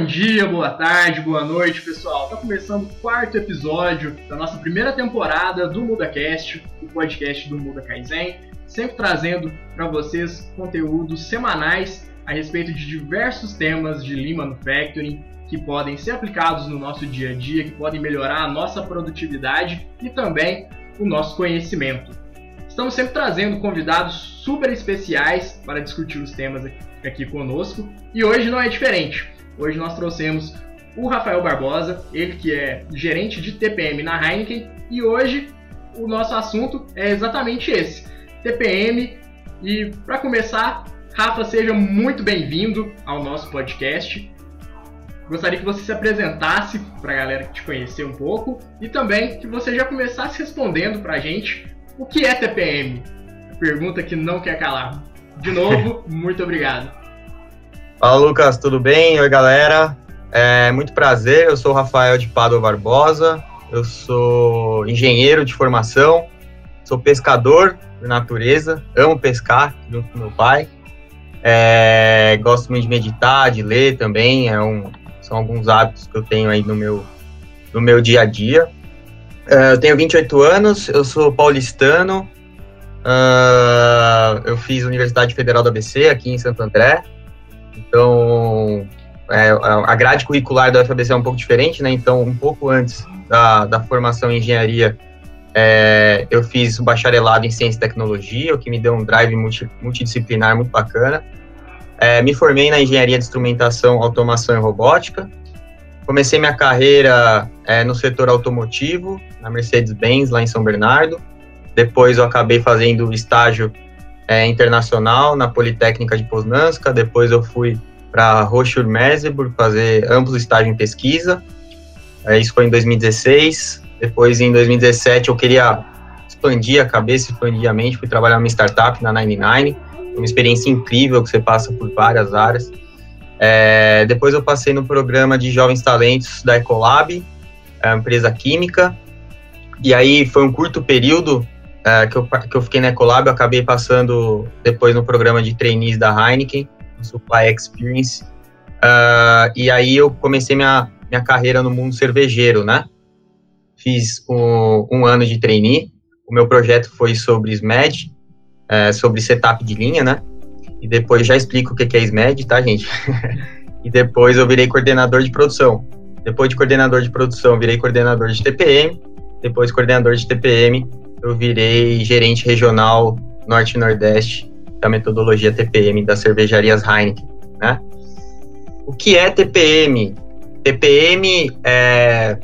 Bom dia, boa tarde, boa noite, pessoal. Está começando o quarto episódio da nossa primeira temporada do MudaCast, o podcast do Muda Kaizen, sempre trazendo para vocês conteúdos semanais a respeito de diversos temas de Lean Manufacturing que podem ser aplicados no nosso dia a dia, que podem melhorar a nossa produtividade e também o nosso conhecimento. Estamos sempre trazendo convidados super especiais para discutir os temas aqui conosco e hoje não é diferente. Hoje nós trouxemos o Rafael Barbosa, ele que é gerente de TPM na Heineken, e hoje o nosso assunto é exatamente esse: TPM. E para começar, Rafa, seja muito bem-vindo ao nosso podcast. Gostaria que você se apresentasse para a galera te conhecer um pouco e também que você já começasse respondendo para a gente o que é TPM. Pergunta que não quer calar. De novo, muito obrigado. Fala Lucas, tudo bem? Oi galera, é muito prazer, eu sou Rafael de Pado Barbosa, eu sou engenheiro de formação, sou pescador por natureza, amo pescar junto com meu pai, é, gosto muito de meditar, de ler também, é um, são alguns hábitos que eu tenho aí no meu, no meu dia a dia. É, eu tenho 28 anos, eu sou paulistano, uh, eu fiz Universidade Federal do ABC aqui em Santo André, então, é, a grade curricular da UFABC é um pouco diferente, né? Então, um pouco antes da, da formação em engenharia, é, eu fiz o bacharelado em ciência e tecnologia, o que me deu um drive multi, multidisciplinar muito bacana. É, me formei na engenharia de instrumentação, automação e robótica. Comecei minha carreira é, no setor automotivo, na Mercedes-Benz, lá em São Bernardo. Depois eu acabei fazendo estágio é, internacional na Politécnica de Poznanska, depois eu fui para Hochschule-Merseburg fazer amplos estágios em pesquisa, é, isso foi em 2016, depois em 2017 eu queria expandir a cabeça, expandir a mente, fui trabalhar numa startup na 99, uma experiência incrível que você passa por várias áreas. É, depois eu passei no programa de jovens talentos da Ecolab, é uma empresa química, e aí foi um curto período é, que, eu, que eu fiquei na Ecolab, eu acabei passando depois no programa de trainees da Heineken, Supply Experience, uh, e aí eu comecei minha, minha carreira no mundo cervejeiro, né? Fiz um, um ano de trainee, o meu projeto foi sobre SMED, é, sobre setup de linha, né? E depois já explico o que é SMED, tá, gente? e depois eu virei coordenador de produção. Depois de coordenador de produção, virei coordenador de TPM. Depois coordenador de TPM, eu virei gerente regional Norte e Nordeste da metodologia TPM das cervejarias Heineken, né? O que é TPM? TPM é,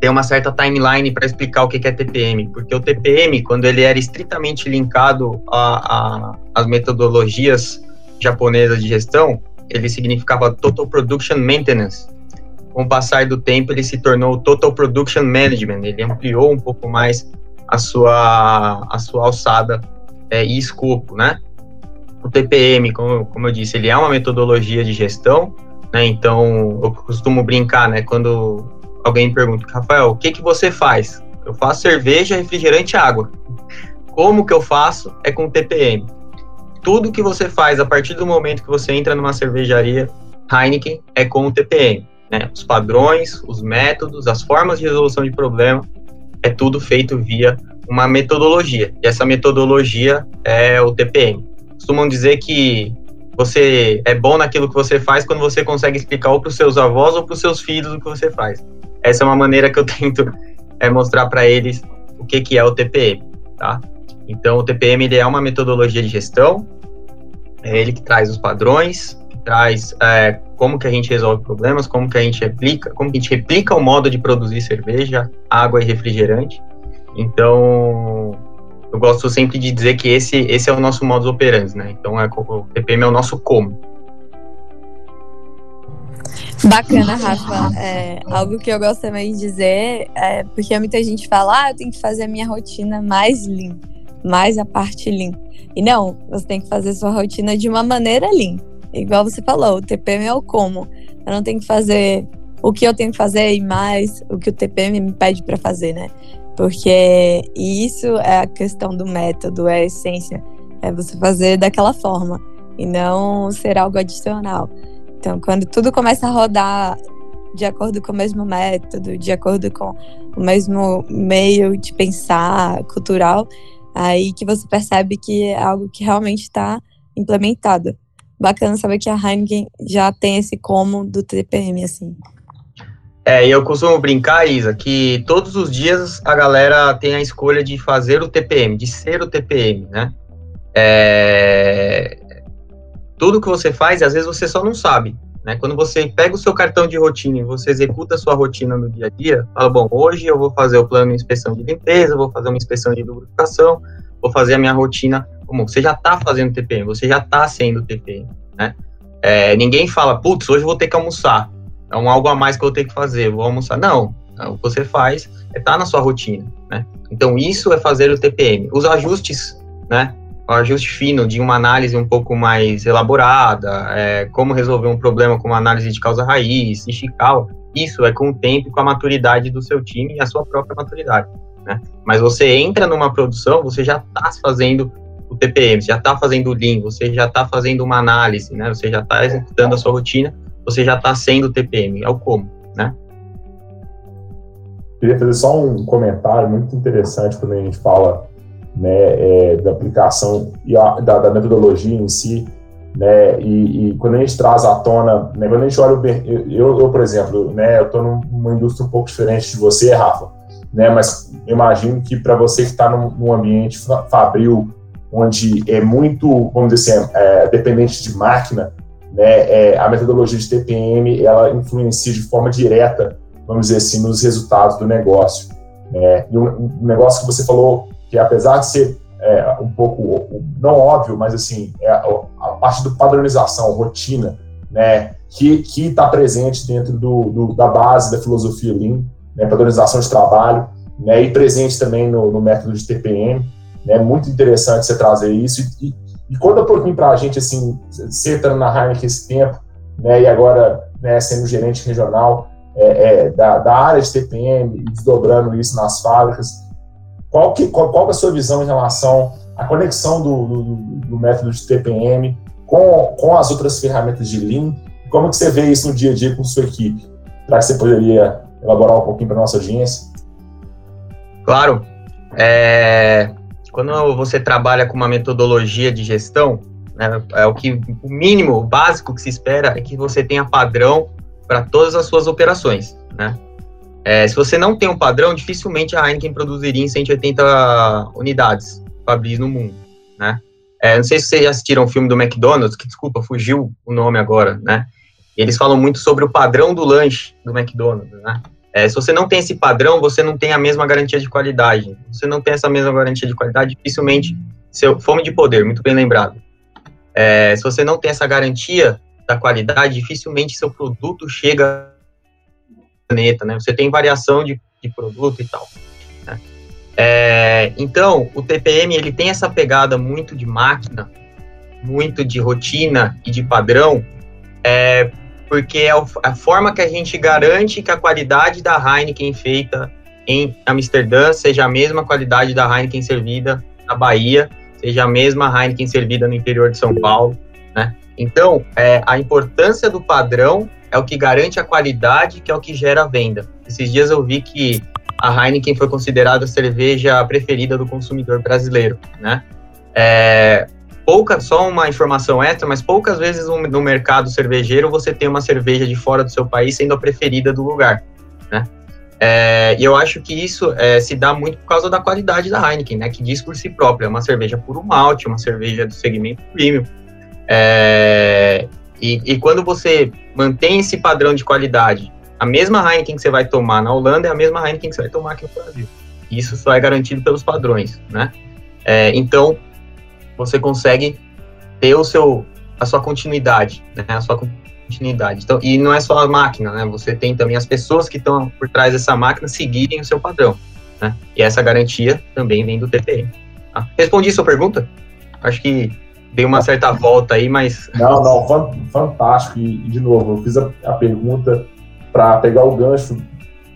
tem uma certa timeline para explicar o que é TPM, porque o TPM, quando ele era estritamente linkado às metodologias japonesas de gestão, ele significava Total Production Maintenance. Com o passar do tempo, ele se tornou Total Production Management, ele ampliou um pouco mais a sua, a sua alçada é, e escopo, né? O TPM, como, como eu disse, ele é uma metodologia de gestão, né? Então, eu costumo brincar, né? Quando alguém pergunta, Rafael, o que que você faz? Eu faço cerveja, refrigerante e água. Como que eu faço? É com TPM. Tudo que você faz a partir do momento que você entra numa cervejaria Heineken é com o TPM. Né? Os padrões, os métodos, as formas de resolução de problema é tudo feito via uma metodologia. E essa metodologia é o TPM. Costumam dizer que você é bom naquilo que você faz quando você consegue explicar ou para os seus avós ou para os seus filhos o que você faz. Essa é uma maneira que eu tento é, mostrar para eles o que, que é o TPM, tá? Então, o TPM ele é uma metodologia de gestão, é ele que traz os padrões, traz é, como que a gente resolve problemas, como que a gente replica, como que a gente replica o modo de produzir cerveja, água e refrigerante. Então, eu gosto sempre de dizer que esse, esse é o nosso modus operandi, né? Então, é, o TPM é o nosso como. Bacana, Rafa. É, algo que eu gosto também de dizer é porque muita gente fala, ah, eu tenho que fazer a minha rotina mais lean, mais a parte lean. E não, você tem que fazer sua rotina de uma maneira lean igual você falou, o TPM é o como. Eu não tenho que fazer o que eu tenho que fazer e mais o que o TPM me pede para fazer, né? Porque isso é a questão do método, é a essência. É você fazer daquela forma e não ser algo adicional. Então, quando tudo começa a rodar de acordo com o mesmo método, de acordo com o mesmo meio de pensar cultural, aí que você percebe que é algo que realmente está implementado. Bacana saber que a Heineken já tem esse como do TPM, assim. É, e eu costumo brincar, Isa, que todos os dias a galera tem a escolha de fazer o TPM, de ser o TPM, né? É... Tudo que você faz, às vezes você só não sabe. Né? Quando você pega o seu cartão de rotina e você executa a sua rotina no dia a dia, fala, bom, hoje eu vou fazer o plano de inspeção de limpeza, vou fazer uma inspeção de lubrificação, vou fazer a minha rotina Você já está fazendo TPM, você já está sendo TPM, né? É, ninguém fala, putz, hoje eu vou ter que almoçar. É um algo a mais que eu ter que fazer, vou almoçar. Não, o que você faz é tá na sua rotina, né? Então, isso é fazer o TPM. Os ajustes, né? o ajuste fino de uma análise um pouco mais elaborada, é, como resolver um problema com uma análise de causa raiz, Ishikawa, isso é com o tempo com a maturidade do seu time e a sua própria maturidade. Né? Mas você entra numa produção, você já está fazendo o TPM, você já está fazendo o Lean, você já está fazendo uma análise, né? você já está executando a sua rotina, você já está sendo o TPM, é o como, né? Queria fazer só um comentário muito interessante quando a gente fala né, é, da aplicação e a, da, da, metodologia em si, né, e, e, quando a gente traz à tona, né, quando a gente olha, o, eu, eu, por exemplo, né, eu estou numa indústria um pouco diferente de você, Rafa, né, mas imagino que para você que está num, num, ambiente fabril, onde é muito, vamos dizer assim, é, dependente de máquina, né, é, a metodologia de TPM, ela influencia de forma direta, vamos dizer assim, nos resultados do negócio. Né? E um, um negócio que você falou que apesar de ser é, um pouco não óbvio, mas assim é a, a parte do padronização, rotina, né, que que está presente dentro do, do, da base da filosofia Lean, né, padronização de trabalho, né, e presente também no, no método de TPM, né, muito interessante você trazer isso e, e, e conta um pouquinho para a gente assim, você estando na Heineken esse tempo, né, e agora né, sendo gerente regional é, é, da, da área de TPM e desdobrando isso nas fábricas, qual, que, qual, qual é a sua visão em relação à conexão do, do, do, método de TPM com, com as outras ferramentas de Lean? Como que você vê isso no dia a dia com sua equipe? Será que você poderia elaborar um pouquinho para nossa audiência? Claro. É, quando você trabalha com uma metodologia de gestão, né, é o que o mínimo, o básico que se espera é que você tenha padrão para todas as suas operações, né? É, se você não tem um padrão, dificilmente a Heineken produziria em 180 unidades Fabris no mundo, né? É, não sei se vocês já assistiram o filme do McDonald's, que desculpa, fugiu o nome agora, né? E eles falam muito sobre o padrão do lanche do McDonald's, né? É, se você não tem esse padrão, você não tem a mesma garantia de qualidade. Se você não tem essa mesma garantia de qualidade, dificilmente seu fome de poder, muito bem lembrado. É, se você não tem essa garantia da qualidade, dificilmente seu produto chega planeta, né? Você tem variação de, de produto e tal. Né? É, então, o TPM ele tem essa pegada muito de máquina, muito de rotina e de padrão, é, porque é a forma que a gente garante que a qualidade da Heineken feita em Amsterdã seja a mesma qualidade da Heineken servida na Bahia, seja a mesma Heineken servida no interior de São Paulo, né? Então, é, a importância do padrão é o que garante a qualidade, que é o que gera a venda. Esses dias eu vi que a Heineken foi considerada a cerveja preferida do consumidor brasileiro, né? É, pouca, só uma informação extra, mas poucas vezes no mercado cervejeiro você tem uma cerveja de fora do seu país sendo a preferida do lugar, né? É, e eu acho que isso é, se dá muito por causa da qualidade da Heineken, né? Que diz por si própria, é uma cerveja puro malte, uma cerveja do segmento premium. É, e, e, quando você mantém esse padrão de qualidade, a mesma Heineken que você vai tomar na Holanda é a mesma Heineken que você vai tomar aqui no Brasil. Isso só é garantido pelos padrões, né? É, então, você consegue ter o seu, a sua continuidade, né? A sua continuidade. Então, e não é só a máquina, né? Você tem também as pessoas que estão por trás dessa máquina seguirem o seu padrão, né? E essa garantia também vem do TPM. Tá? Respondi sua pergunta? Acho que dei uma certa volta aí, mas. Não, não, fantástico. E, de novo, eu fiz a, a pergunta para pegar o gancho.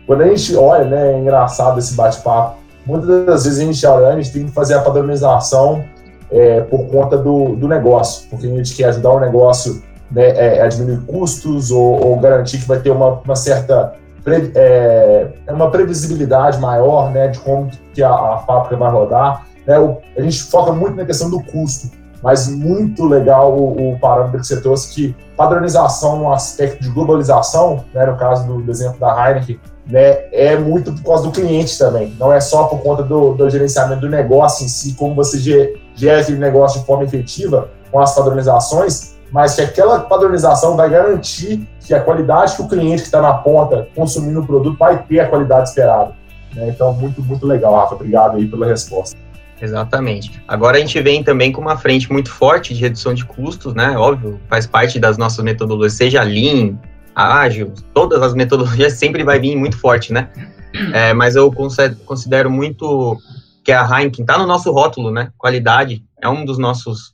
Quando a gente olha, né, é engraçado esse bate-papo. Muitas das vezes a gente olha, a gente tem que fazer a padronização é, por conta do, do negócio, porque a gente quer ajudar o negócio né, é, é diminuir custos ou, ou, garantir que vai ter uma, uma certa pre, é, uma previsibilidade maior né, de como que a, a fábrica vai rodar. Né? O, a gente foca muito na questão do custo, mas muito legal o, o parâmetro que você trouxe, que padronização no aspecto de globalização, né, no caso do, do exemplo da Heineken, né, é muito por causa do cliente também, não é só por conta do, do gerenciamento do negócio em si, como você gera aquele negócio de forma efetiva com as padronizações, mas que aquela padronização vai garantir que a qualidade que o cliente que está na ponta consumindo o produto vai ter a qualidade esperada. Né? Então, muito, muito legal, Rafa. Obrigado aí pela resposta. Exatamente. Agora a gente vem também com uma frente muito forte de redução de custos, né? Óbvio, faz parte das nossas metodologias, seja Lean, ágil, todas as metodologias sempre vai vir muito forte, né? É, mas eu considero muito que a Heineken está no nosso rótulo, né? Qualidade é um dos nossos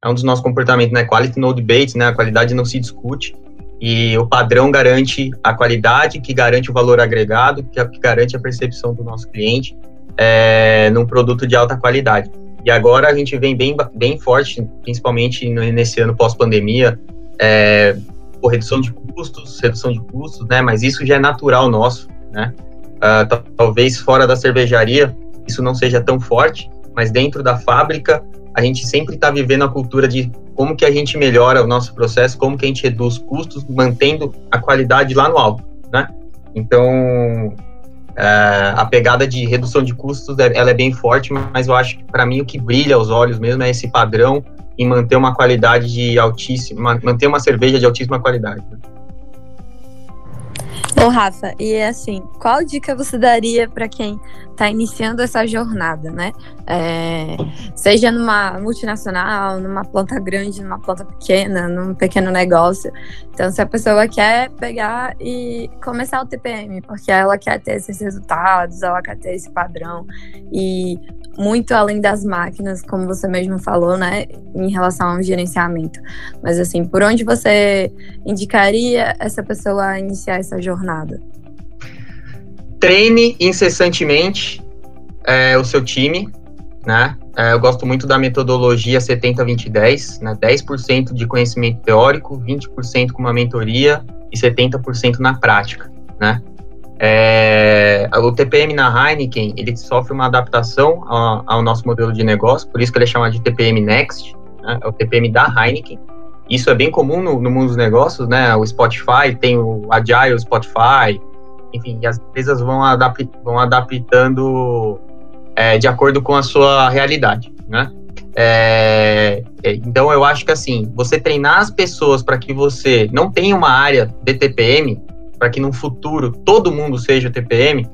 é um dos nossos comportamentos, né? Quality no debate, né? A qualidade não se discute e o padrão garante a qualidade, que garante o valor agregado, que, que garante a percepção do nosso cliente é, num produto de alta qualidade. E agora a gente vem bem, bem forte, principalmente nesse ano pós-pandemia, é, por redução de custos, redução de custos, né? Mas isso já é natural nosso, né? Uh, talvez fora da cervejaria isso não seja tão forte, mas dentro da fábrica a gente sempre está vivendo a cultura de como que a gente melhora o nosso processo, como que a gente reduz custos, mantendo a qualidade lá no alto, né? Então, é, a pegada de redução de custos, é, ela é bem forte, mas eu acho que para mim o que brilha aos olhos mesmo é esse padrão em manter uma qualidade de altíssima, manter uma cerveja de altíssima qualidade. Né? Ô, Rafa, e assim, qual dica você daria para quem está iniciando essa jornada, né? É, seja numa multinacional, numa planta grande, numa planta pequena, num pequeno negócio. Então, se a pessoa quer pegar e começar o TPM, porque ela quer ter esses resultados, ela quer ter esse padrão, e muito além das máquinas, como você mesmo falou, né, em relação ao gerenciamento. Mas assim, por onde você indicaria essa pessoa a iniciar essa jornada? Treine incessantemente é, o seu time, né? É, eu gosto muito da metodologia 70-20-10, né? 10% de conhecimento teórico, 20% com uma mentoria e 70% na prática, né? É, o TPM na Heineken, ele sofre uma adaptação ao, ao, nosso modelo de negócio, por isso que ele é chamado de TPM Next, né, é o TPM da Heineken. Isso é bem comum no, no, mundo dos negócios, né? O Spotify tem o Agile Spotify, enfim, as empresas vão, vão adaptando é, de acordo com a sua realidade, né? É, é então eu acho que assim, você treinar as pessoas para que você não tenha uma área de TPM, para que no futuro todo mundo seja TPM,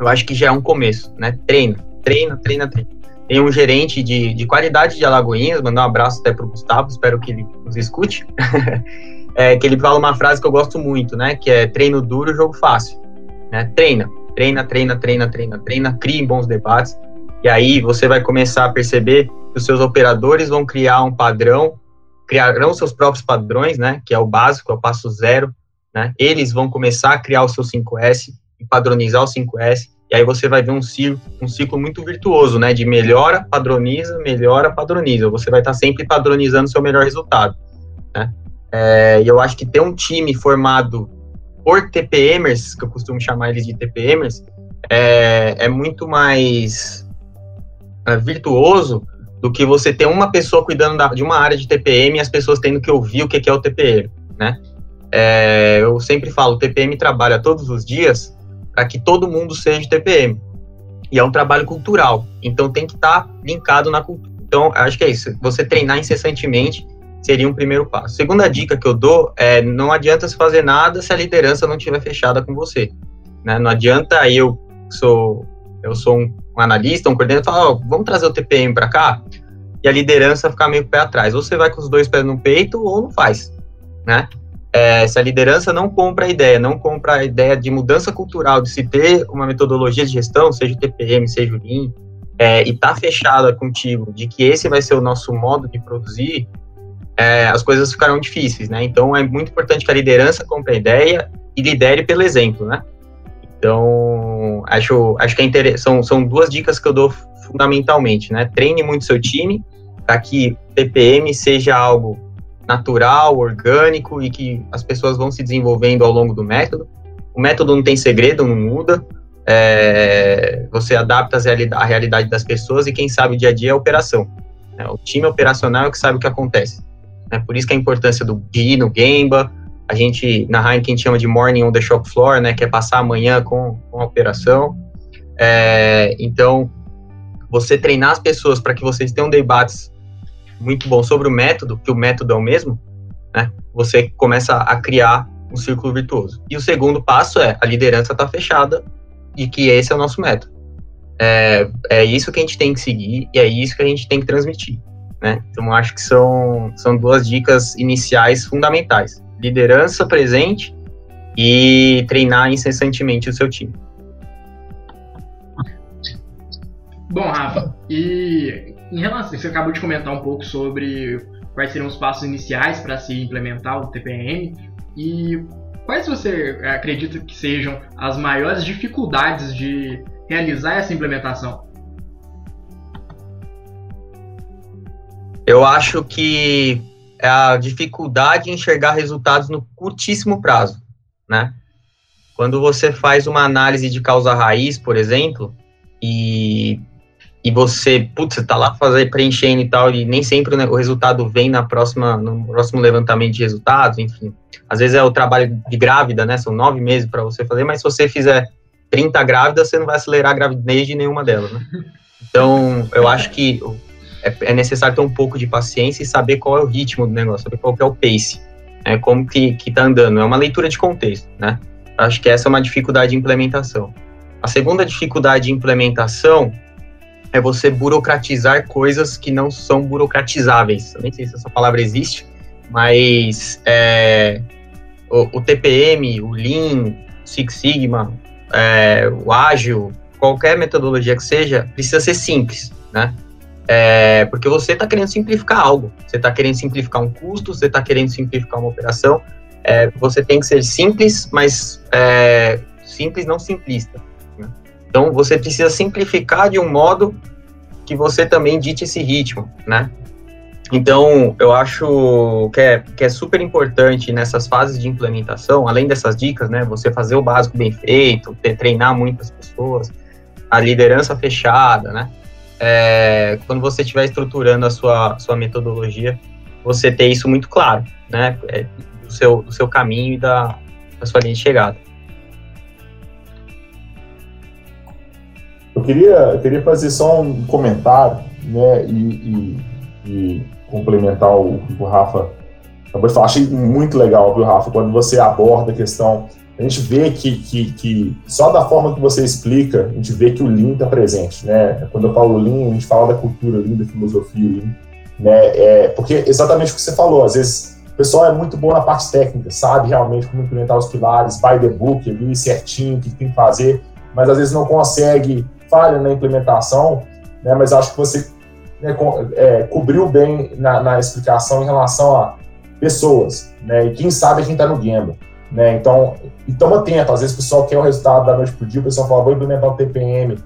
eu acho que já é um começo, né? Treina, treina, treina, treina. Tem um gerente de, de qualidade de Alagoinhas, mandar um abraço até para o Gustavo, espero que ele nos escute, é, que ele fala uma frase que eu gosto muito, né? Que é treino duro, jogo fácil. Né? Treina, treina, treina, treina, treina, treina, crie bons debates, e aí você vai começar a perceber que os seus operadores vão criar um padrão, criarão seus próprios padrões, né? Que é o básico, é o passo zero né? Eles vão começar a criar o seu 5S e padronizar o 5S, e aí você vai ver um ciclo, um ciclo muito virtuoso, né? De melhora, padroniza, melhora, padroniza. Você vai estar sempre padronizando o seu melhor resultado, né? É, e eu acho que ter um time formado por TPMers, que eu costumo chamar eles de TPMers, é, é muito mais é, virtuoso do que você ter uma pessoa cuidando da, de uma área de TPM e as pessoas tendo que ouvir o que é o TPM, né? É, eu sempre falo, TPM trabalha todos os dias para que todo mundo seja TPM. E é um trabalho cultural, então tem que estar tá linkado na cultura. Então, acho que é isso. Você treinar incessantemente seria um primeiro passo. Segunda dica que eu dou é não adianta se fazer nada se a liderança não estiver fechada com você. Né? Não adianta eu sou eu sou um, um analista, um coordenador, falar, oh, vamos trazer o TPM para cá e a liderança ficar meio pé atrás. Ou você vai com os dois pés no peito ou não faz, né? É, se a liderança não compra a ideia, não compra a ideia de mudança cultural, de se ter uma metodologia de gestão, seja o TPM, seja o Lean, é, e tá fechada contigo de que esse vai ser o nosso modo de produzir, é, as coisas ficarão difíceis, né? Então é muito importante que a liderança compre a ideia e lidere pelo exemplo, né? Então acho, acho que é interessante, são, são duas dicas que eu dou fundamentalmente, né? Treine muito seu time para que TPM seja algo natural, orgânico e que as pessoas vão se desenvolvendo ao longo do método. O método não tem segredo, não muda. É, você adapta a realidade das pessoas e quem sabe o dia a dia é a operação. Né? O time operacional é o que sabe o que acontece. Né? Por isso que a importância do GI no Gemba, a gente na Heineken chama de morning on the shop floor, né, que é passar amanhã com, com a operação. É, então, você treinar as pessoas para que vocês tenham debates muito bons sobre o método, que o método é o mesmo, né, você começa a criar um círculo virtuoso. E o segundo passo é a liderança está fechada e que esse é o nosso método. É, é isso que a gente tem que seguir e é isso que a gente tem que transmitir. Né? Então, acho que são, são duas dicas iniciais fundamentais: liderança presente e treinar incessantemente o seu time. Bom, Rafa, e em relação, você acabou de comentar um pouco sobre quais seriam os passos iniciais para se implementar o TPM e quais você acredita que sejam as maiores dificuldades de realizar essa implementação? Eu acho que é a dificuldade em enxergar resultados no curtíssimo prazo, né? Quando você faz uma análise de causa raiz, por exemplo, e, e você, putz, você tá lá fazer, preenchendo e tal, e nem sempre né, o resultado vem na próxima, no próximo levantamento de resultados, enfim. Às vezes é o trabalho de grávida, né? São nove meses para você fazer, mas se você fizer 30 grávidas, você não vai acelerar a gravidez de nenhuma delas, né? Então, eu acho que é, é, necessário ter um pouco de paciência e saber qual é o ritmo do negócio, saber qual é o pace, né? Como que, que tá andando. É uma leitura de contexto, né? Acho que essa é uma dificuldade de implementação. A segunda dificuldade de implementação é você burocratizar coisas que não são burocratizáveis. Eu nem sei se essa palavra existe, mas é, o, o, TPM, o Lean, Six Sigma, é, o ágil, qualquer metodologia que seja, precisa ser simples, né? É, porque você está querendo simplificar algo, você está querendo simplificar um custo, você está querendo simplificar uma operação, é, você tem que ser simples, mas é, simples não simplista. Então você precisa simplificar de um modo que você também dite esse ritmo, né? Então, eu acho que é, que é super importante nessas fases de implementação, além dessas dicas, né, você fazer o básico bem feito, treinar muitas pessoas, a liderança fechada, né, é, quando você estiver estruturando a sua, sua metodologia, você ter isso muito claro, né, é, do, seu, do seu caminho e da, da sua linha de chegada. Eu queria, eu queria fazer só um comentário, né, e, e, e complementar o que o Rafa acabou de falar. Achei muito legal, viu, Rafa, quando você aborda a questão. A gente vê que, que, que só da forma que você explica, a gente vê que o Lean está presente, né? Quando eu falo Lean, a gente fala da cultura Lean, da filosofia Lean, né? É, porque exatamente o que você falou, às vezes o pessoal é muito bom na parte técnica, sabe realmente como implementar os pilares, by the book ali, certinho, o que tem que fazer, mas às vezes não consegue, falha na implementação, né? Mas acho que você né, co é, cobriu bem na, na, explicação em relação a pessoas, né, e quem sabe é quem está no Gamba. Né, então, estamos atentos, às vezes o pessoal quer o resultado da noite para o dia, o pessoal fala, vou implementar o TPM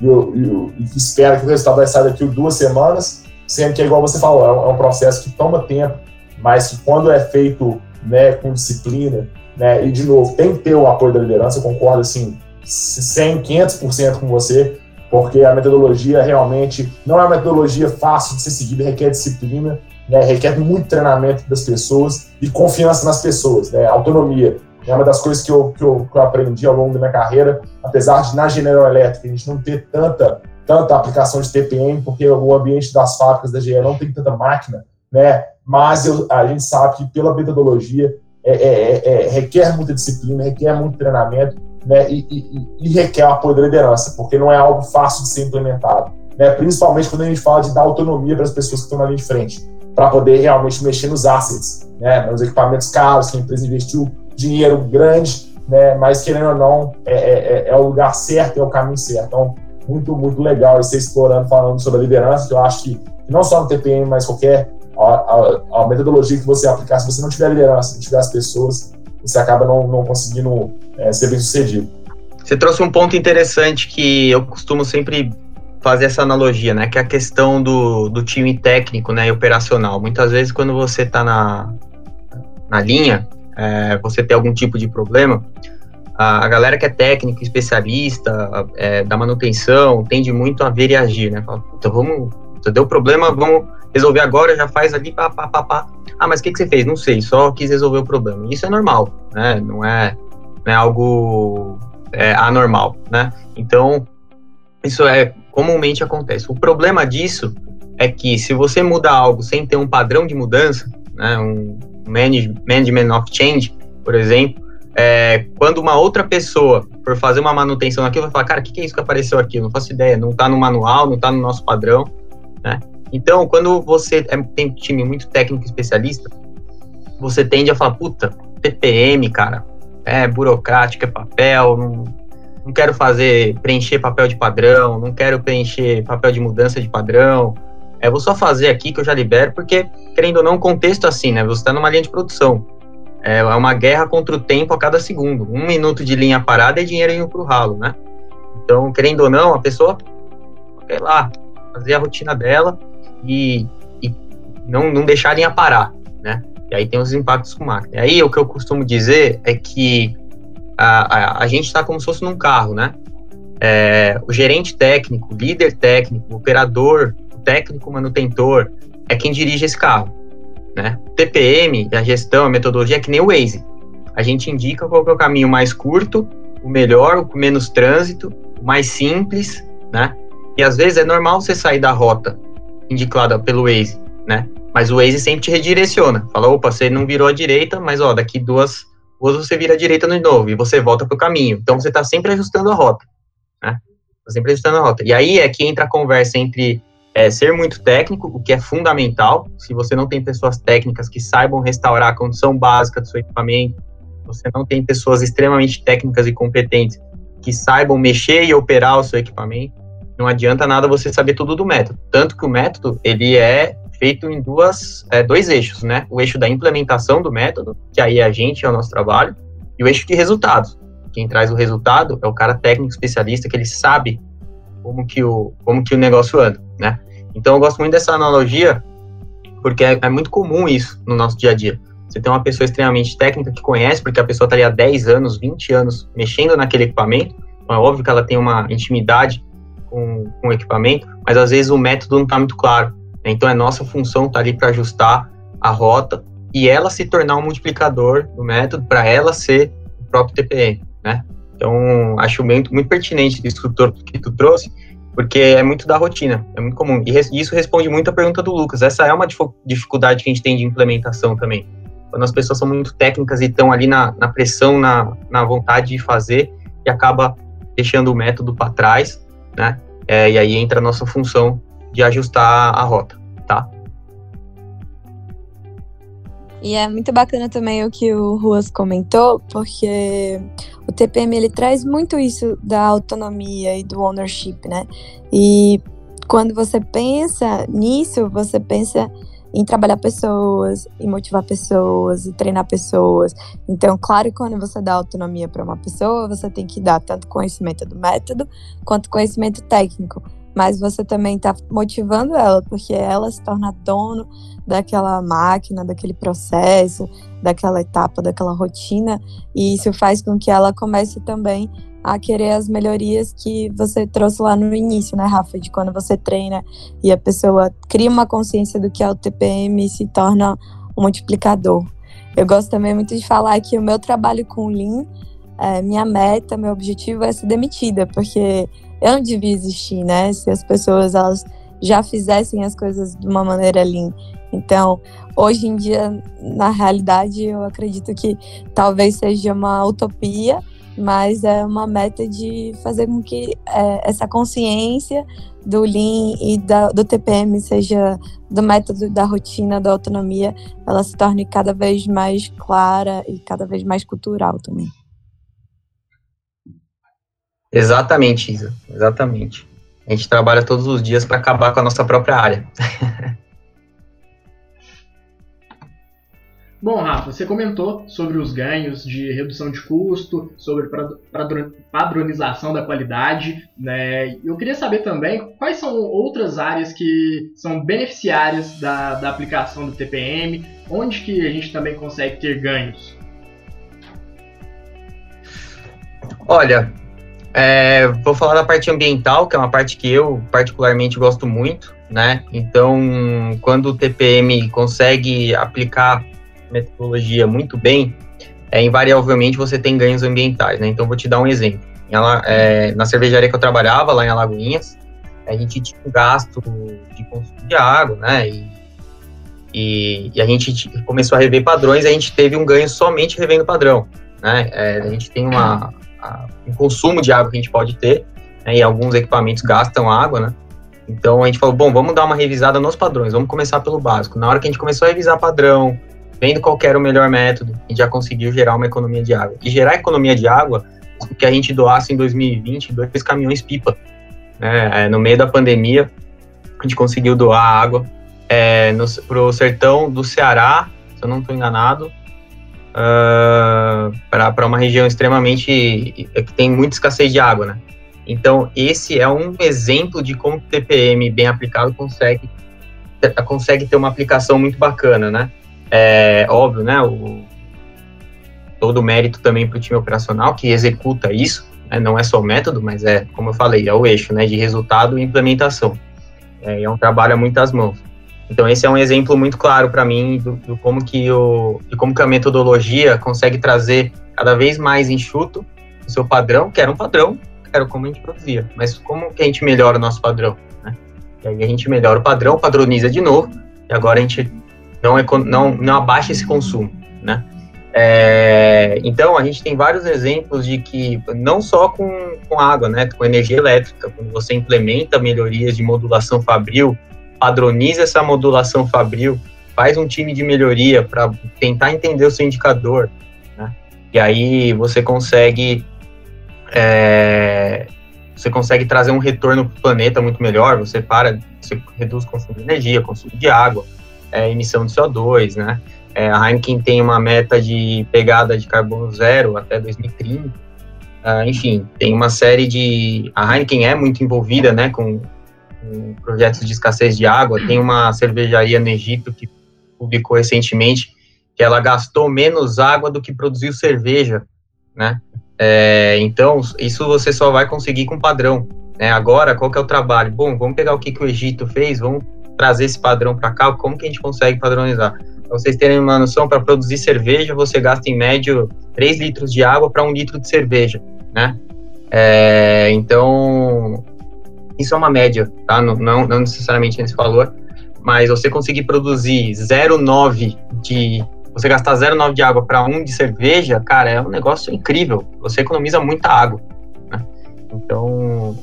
e, e, e, espera que o resultado vai sair daqui duas semanas, sendo que é igual você falou, é um, é um processo que toma tempo, mas que quando é feito né, com disciplina, né, e de novo, tem que ter o apoio da liderança, eu concordo assim, 100, 500% com você, porque a metodologia realmente não é uma metodologia fácil de ser seguida, requer disciplina, né, requer muito treinamento das pessoas e confiança nas pessoas, né, autonomia. É uma das coisas que eu, que eu, que eu aprendi ao longo da minha carreira, apesar de na General Electric a gente não ter tanta, tanta aplicação de TPM, porque o ambiente das fábricas da GE não tem tanta máquina, né, mas eu, a gente sabe que pela metodologia é, é, é, é requer muita disciplina, requer muito treinamento, né, e, e, e, requer o apoio da liderança, porque não é algo fácil de ser implementado, né, principalmente quando a gente fala de dar autonomia para as pessoas que estão na linha de frente, para poder realmente mexer nos assets, né, nos equipamentos caros, que a empresa investiu dinheiro grande, né, mas querendo ou não, é, é, é, é o lugar certo, é o caminho certo. Então, muito, muito legal você explorando, falando sobre a liderança, que eu acho que não só no TPM, mas qualquer a, a, a metodologia que você aplicar, se você não tiver liderança, não tiver as pessoas, você acaba não, não conseguindo é, ser bem sucedido. Você trouxe um ponto interessante que eu costumo sempre fazer essa analogia, né? Que é a questão do, do time técnico, né? E operacional. Muitas vezes, quando você está na, na linha, é, você tem algum tipo de problema, a, a galera que é técnico, especialista, é, da manutenção, tende muito a ver e agir, né? Fala, vamos, deu problema, vamos resolver agora, já faz ali, pá, pá, pá, pá. Ah, mas o que, que você fez? Não sei, só quis resolver o problema. Isso é normal, né? Não é, não é algo é, anormal, né? Então, isso é comumente acontece. O problema disso é que se você muda algo sem ter um padrão de mudança, né, um manage, management of change, por exemplo, é, quando uma outra pessoa for fazer uma manutenção aqui, vai falar, cara, o que, que, é isso que apareceu aqui? não faço ideia, não está no manual, não está no nosso padrão, né? Então, quando você é, tem um time muito técnico especialista, você tende a falar, puta, TPM, cara, é burocrático, é papel, não, não quero fazer, preencher papel de padrão, não quero preencher papel de mudança de padrão, é, vou só fazer aqui que eu já libero, porque, querendo ou não, contexto assim, né, você está numa linha de produção, é, é uma guerra contra o tempo a cada segundo, um minuto de linha parada é dinheiro indo pro ralo, né, então, querendo ou não, a pessoa, sei lá, fazer a rotina dela e, e não, não deixar a parar, né, e aí tem os impactos com máquina. E aí o que eu costumo dizer é que a, a, a gente está como se fosse num carro, né? É, o gerente técnico, líder técnico, operador, técnico manutentor é quem dirige esse carro, né? TPM, a gestão, a metodologia é que nem o Waze. A gente indica qual é o caminho mais curto, o melhor, o com menos trânsito, o mais simples, né? E às vezes é normal você sair da rota indicada pelo Waze, né? Mas o Waze sempre te redireciona. Fala, opa, você não virou à direita, mas ó, daqui duas ruas você vira à direita de novo e você volta para o caminho. Então você está sempre ajustando a rota, né? Tá sempre ajustando a rota. E aí é que entra a conversa entre é, ser muito técnico, o que é fundamental. Se você não tem pessoas técnicas que saibam restaurar a condição básica do seu equipamento, você não tem pessoas extremamente técnicas e competentes que saibam mexer e operar o seu equipamento, não adianta nada você saber tudo do método. Tanto que o método, ele é feito em duas, é, dois eixos, né? O eixo da implementação do método, que aí é a gente, é o nosso trabalho, e o eixo de resultados. Quem traz o resultado é o cara técnico especialista, que ele sabe como que o, como que o negócio anda, né? Então eu gosto muito dessa analogia, porque é, é muito comum isso no nosso dia a dia. Você tem uma pessoa extremamente técnica que conhece, porque a pessoa está ali há 10 anos, 20 anos mexendo naquele equipamento, então é óbvio que ela tem uma intimidade com, com o equipamento, mas às vezes o método não está muito claro. Então é nossa função estar tá ali para ajustar a rota e ela se tornar um multiplicador do método para ela ser o próprio TPM, né? Então acho muito, muito pertinente isso que tu trouxe, porque é muito da rotina, é muito comum. E isso responde muito à pergunta do Lucas. Essa é uma dificuldade que a gente tem de implementação também. Quando as pessoas são muito técnicas e estão ali na, na pressão, na, na vontade de fazer, e acaba deixando o método para trás, né? É, e aí entra a nossa função de ajustar a rota, tá? E é muito bacana também o que o Ruas comentou, porque o TPM ele traz muito isso da autonomia e do ownership, né? E quando você pensa nisso, você pensa em trabalhar pessoas, em motivar pessoas, e treinar pessoas. Então, claro que quando você dá autonomia para uma pessoa, você tem que dar tanto conhecimento do método quanto conhecimento técnico mas você também está motivando ela, porque ela se torna dono daquela máquina, daquele processo, daquela etapa, daquela rotina, e isso faz com que ela comece também a querer as melhorias que você trouxe lá no início, né, Rafa? De quando você treina e a pessoa cria uma consciência do que é o TPM e se torna um multiplicador. Eu gosto também muito de falar que o meu trabalho com o Lean, é, minha meta, meu objetivo é ser demitida, porque eu não devia existir, né? Se as pessoas elas já fizessem as coisas de uma maneira lean. Então, hoje em dia, na realidade, eu acredito que talvez seja uma utopia, mas é uma meta de fazer com que é, essa consciência do Lean e da, do TPM, seja do método da rotina, da autonomia, ela se torne cada vez mais clara e cada vez mais cultural também. Exatamente, Isa. Exatamente. A gente trabalha todos os dias para acabar com a nossa própria área. Bom, Rafa, você comentou sobre os ganhos de redução de custo, sobre padronização da qualidade, né? Eu queria saber também quais são outras áreas que são beneficiárias da, da aplicação do TPM, onde que a gente também consegue ter ganhos. Olha, é, vou falar da parte ambiental, que é uma parte que eu particularmente gosto muito, né? Então, quando o TPM consegue aplicar metodologia muito bem, é, invariavelmente você tem ganhos ambientais, né? Então, vou te dar um exemplo. Ela, é, na cervejaria que eu trabalhava, lá em Alagoinhas, a gente tinha um gasto de consumo de água, né? E, e, e a gente começou a rever padrões, a gente teve um ganho somente revendo padrão, né? É, a gente tem uma, a, um consumo de água que a gente pode ter, né? e alguns equipamentos gastam água, né? Então a gente falou, bom, vamos dar uma revisada nos padrões, vamos começar pelo básico. Na hora que a gente começou a revisar padrão, vendo qual era o melhor método, a gente já conseguiu gerar uma economia de água. E gerar economia de água, o que a gente doasse em 2020, dois caminhões pipa. Né? É, no meio da pandemia, a gente conseguiu doar água é, para o sertão do Ceará, se eu não estou enganado, uh, ah, para uma região extremamente que tem muita escassez de água, né? Então, esse é um exemplo de como o TPM bem aplicado consegue, consegue ter uma aplicação muito bacana, né? É óbvio, né? O, todo o mérito também para o time operacional que executa isso, né? não é só o método, mas é, como eu falei, é o eixo, né? De resultado e implementação. É, é um trabalho a muitas mãos. Então esse é um exemplo muito claro para mim do, do, como que o de como que a metodologia consegue trazer cada vez mais enxuto o seu padrão, que era um padrão, era como a gente produzia, mas como que a gente melhora o nosso padrão, né? E aí a gente melhora o padrão, padroniza de novo, e agora a gente não, é, não, não abaixa esse consumo, né? É, então, a gente tem vários exemplos de que, não só com, com água, né, com energia elétrica, quando você implementa melhorias de modulação fabril, padroniza essa modulação fabril, faz um time de melhoria para tentar entender o seu indicador, né, e aí você consegue é, você consegue trazer um retorno para o planeta muito melhor, você para, você reduz o consumo de energia, consumo de água, é, emissão de CO2, né? É, a Heineken tem uma meta de pegada de carbono zero até 2030. Uh, ah, enfim, tem uma série de. A Heineken é muito envolvida né, com, com, projetos de escassez de água. Tem uma cervejaria no Egito que publicou recentemente que ela gastou menos água do que produziu cerveja. Né? É, então, isso você só vai conseguir com padrão. Né? Agora, qual que é o trabalho? Bom, vamos pegar o que, que o Egito fez, vamos trazer esse padrão para cá, como que a gente consegue padronizar? Pra vocês terem uma noção, para produzir cerveja, você gasta em média 3 litros de água para 1 litro de cerveja, né? É, então, isso é uma média, tá? Não, não, não necessariamente nesse valor, mas você conseguir produzir 0,9 de. Você gastar 0,9 de água para 1 de cerveja, cara, é um negócio incrível. Você economiza muita água. Né? Então,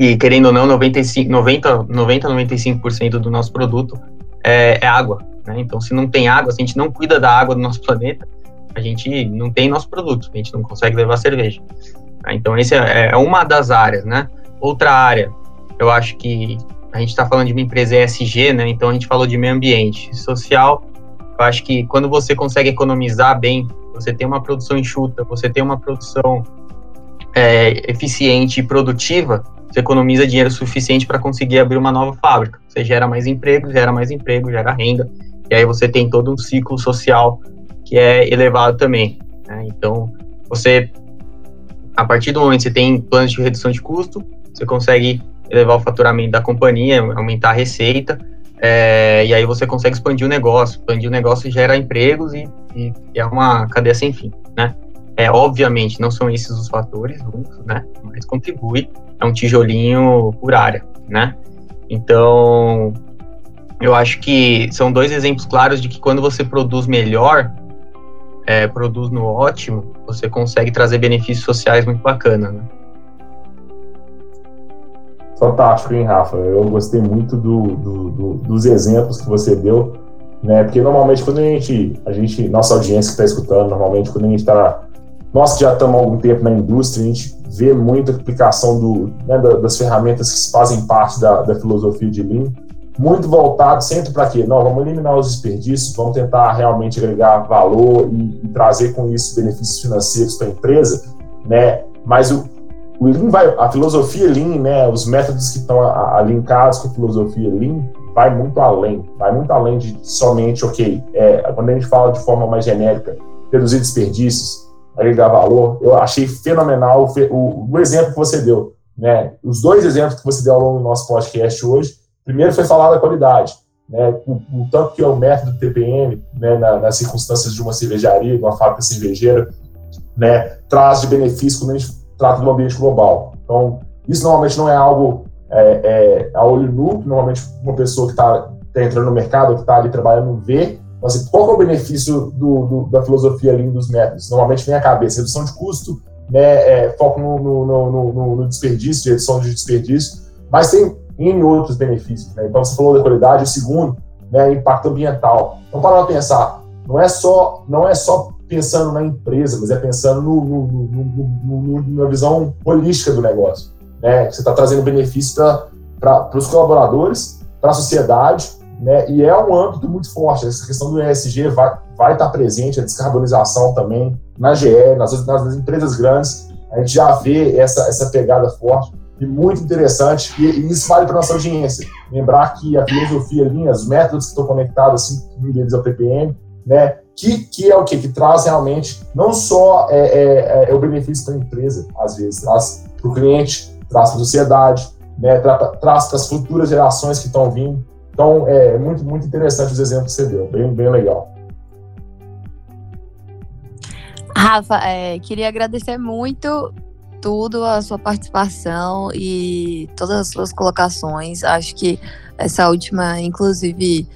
e querendo ou não, 95, 90, 90 95% do nosso produto é, é água. Né? Então, se não tem água, se a gente não cuida da água do nosso planeta, a gente não tem nosso produto, a gente não consegue levar cerveja. Tá? Então, essa é, é uma das áreas, né? Outra área, eu acho que a gente está falando de uma empresa ESG, né? Então, a gente falou de meio ambiente. Social, eu acho que quando você consegue economizar bem, você tem uma produção enxuta, você tem uma produção é, eficiente e produtiva, você economiza dinheiro suficiente para conseguir abrir uma nova fábrica. Você gera mais emprego, gera mais emprego, gera renda, e aí você tem todo um ciclo social que é elevado também. Né? Então, você, a partir do momento que você tem planos de redução de custo, você consegue elevar o faturamento da companhia, aumentar a receita, é, e aí você consegue expandir o negócio. Expandir o negócio gera empregos e, e, é uma cadeia sem fim, né? É, obviamente, não são esses os fatores né? Mas contribui, é um tijolinho por área, né? Então, eu acho que são dois exemplos claros de que quando você produz melhor, é, produz no ótimo, você consegue trazer benefícios sociais muito bacana, né? Fantástico, hein, Rafa? Eu gostei muito do, do, do, dos exemplos que você deu, né? Porque normalmente quando a gente, a gente nossa audiência que está escutando, normalmente quando a gente está nós que já estamos há algum tempo na indústria, a gente vê muita aplicação do, né, das ferramentas que fazem parte da, da filosofia de Lean, muito voltado sempre para quê? Não, vamos eliminar os desperdícios, vamos tentar realmente agregar valor e, e trazer com isso benefícios financeiros para a empresa, né? Mas o, o Lean vai, a filosofia Lean, né, os métodos que estão alinhados com a filosofia Lean, vai muito além, vai muito além de somente, ok, é, quando a gente fala de forma mais genérica, reduzir desperdícios, agregar valor, eu achei fenomenal o, o, exemplo que você deu, né, os dois exemplos que você deu ao longo do nosso podcast hoje, primeiro foi falar da qualidade, né, o, o tanto que é o método TPM, né, na, nas circunstâncias de uma cervejaria, de uma fábrica cervejeira, né, traz de benefício quando a gente trata do ambiente global. Então, isso normalmente não é algo é, é, a olho nu, que normalmente uma pessoa que está tá entrando no mercado, que está ali trabalhando, vê. Mas assim, qual é o benefício do, do, da filosofia ali dos métodos? Normalmente vem a cabeça, redução de custo, né, é, foco no, no, no, no, desperdício, redução de desperdício, mas tem em outros benefícios. Né? Então, você falou da qualidade, o segundo, né, impacto ambiental. Então, para pensar, não é só, não é só pensando na empresa, mas é pensando no, no, no, na visão holística do negócio. Né? Você está trazendo benefício para os colaboradores, para a sociedade, né? e é um âmbito muito forte. Essa questão do ESG vai, vai estar tá presente, a descarbonização também, na GE, nas, nas empresas grandes, a gente já vê essa, essa pegada forte e muito interessante, e, e isso vale para nossa audiência. Lembrar que a filosofia, linhas, os métodos que estão conectados, assim, um deles é o TPM, né? Que, que é o que? Que traz realmente não só é, é, é, o benefício para a empresa, às vezes, traz para o cliente, traz para a sociedade, né? Tra, traz para as futuras gerações que estão vindo. Então, é muito, muito interessante os exemplos que você deu, bem, bem legal. Rafa, é, queria agradecer muito tudo a sua participação e todas as suas colocações. Acho que essa última, inclusive,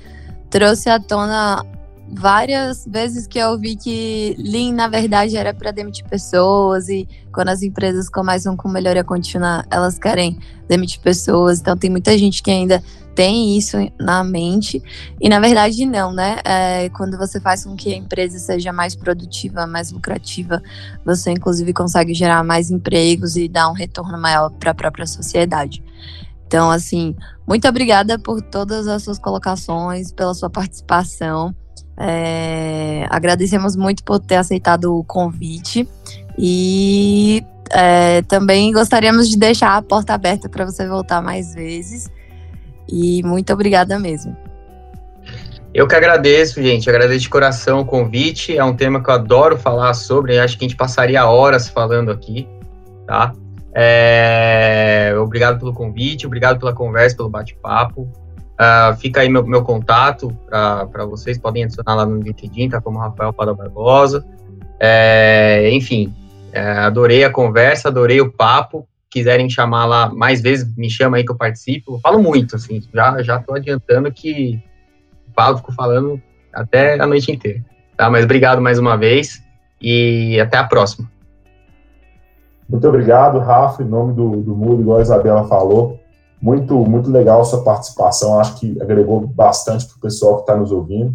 trouxe à tona várias vezes que eu vi que Lean, na verdade, era para demitir pessoas e quando as empresas começam com melhoria contínua, elas querem demitir pessoas. Então, tem muita gente que ainda tem isso na mente e, na verdade, não, né? É, quando você faz com que a empresa seja mais produtiva, mais lucrativa, você, inclusive, consegue gerar mais empregos e dar um retorno maior para a própria sociedade. Então, assim, muito obrigada por todas as suas colocações, pela sua participação. É, agradecemos muito por ter aceitado o convite e é, também gostaríamos de deixar a porta aberta para você voltar mais vezes. E muito obrigada mesmo. Eu que agradeço, gente. Agradeço de coração o convite. É um tema que eu adoro falar sobre. Acho que a gente passaria horas falando aqui, tá? É... Obrigado pelo convite, obrigado pela conversa, pelo bate-papo. Uh, fica aí meu, meu contato para vocês, podem adicionar lá no LinkedIn, tá como Rafael Pada Barbosa. É, enfim, é, adorei a conversa, adorei o papo. Quiserem chamar lá mais vezes, me chama aí que eu participo. Eu falo muito, assim, já já tô adiantando que falo, fico falando até a noite inteira. Tá? Mas obrigado mais uma vez e até a próxima. Muito obrigado, Rafa, em nome do, do Mundo, igual a Isabela falou. Muito, muito legal a sua participação, acho que agregou bastante para o pessoal que está nos ouvindo.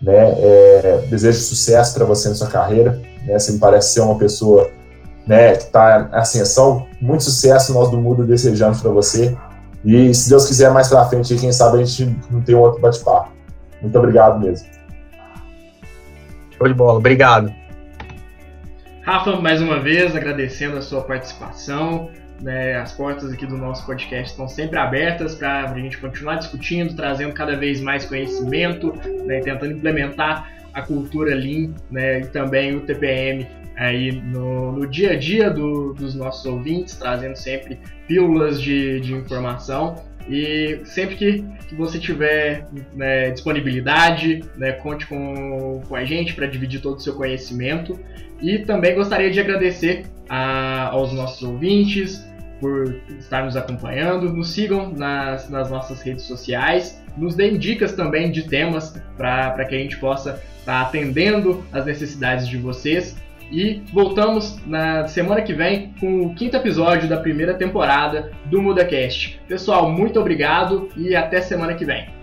Né? É, desejo sucesso para você na sua carreira. Né? Você me parece ser uma pessoa né, que está em ascensão. Muito sucesso, nós do Mundo desejamos para você. E se Deus quiser, mais para frente, quem sabe a gente não tem outro bate-papo. Muito obrigado mesmo. Show de bola, obrigado. Rafa, mais uma vez, agradecendo a sua participação. Né, as portas aqui do nosso podcast estão sempre abertas para a gente continuar discutindo, trazendo cada vez mais conhecimento, né, tentando implementar a cultura Lean né, e também o TPM aí no, no dia a dia do, dos nossos ouvintes, trazendo sempre pílulas de, de informação. E sempre que, que você tiver né, disponibilidade, né, conte com, com a gente para dividir todo o seu conhecimento. E também gostaria de agradecer a, aos nossos ouvintes, por estar nos acompanhando. Nos sigam nas, nas nossas redes sociais. Nos deem dicas também de temas para que a gente possa estar tá atendendo as necessidades de vocês. E voltamos na semana que vem com o quinto episódio da primeira temporada do MudaCast. Pessoal, muito obrigado e até semana que vem.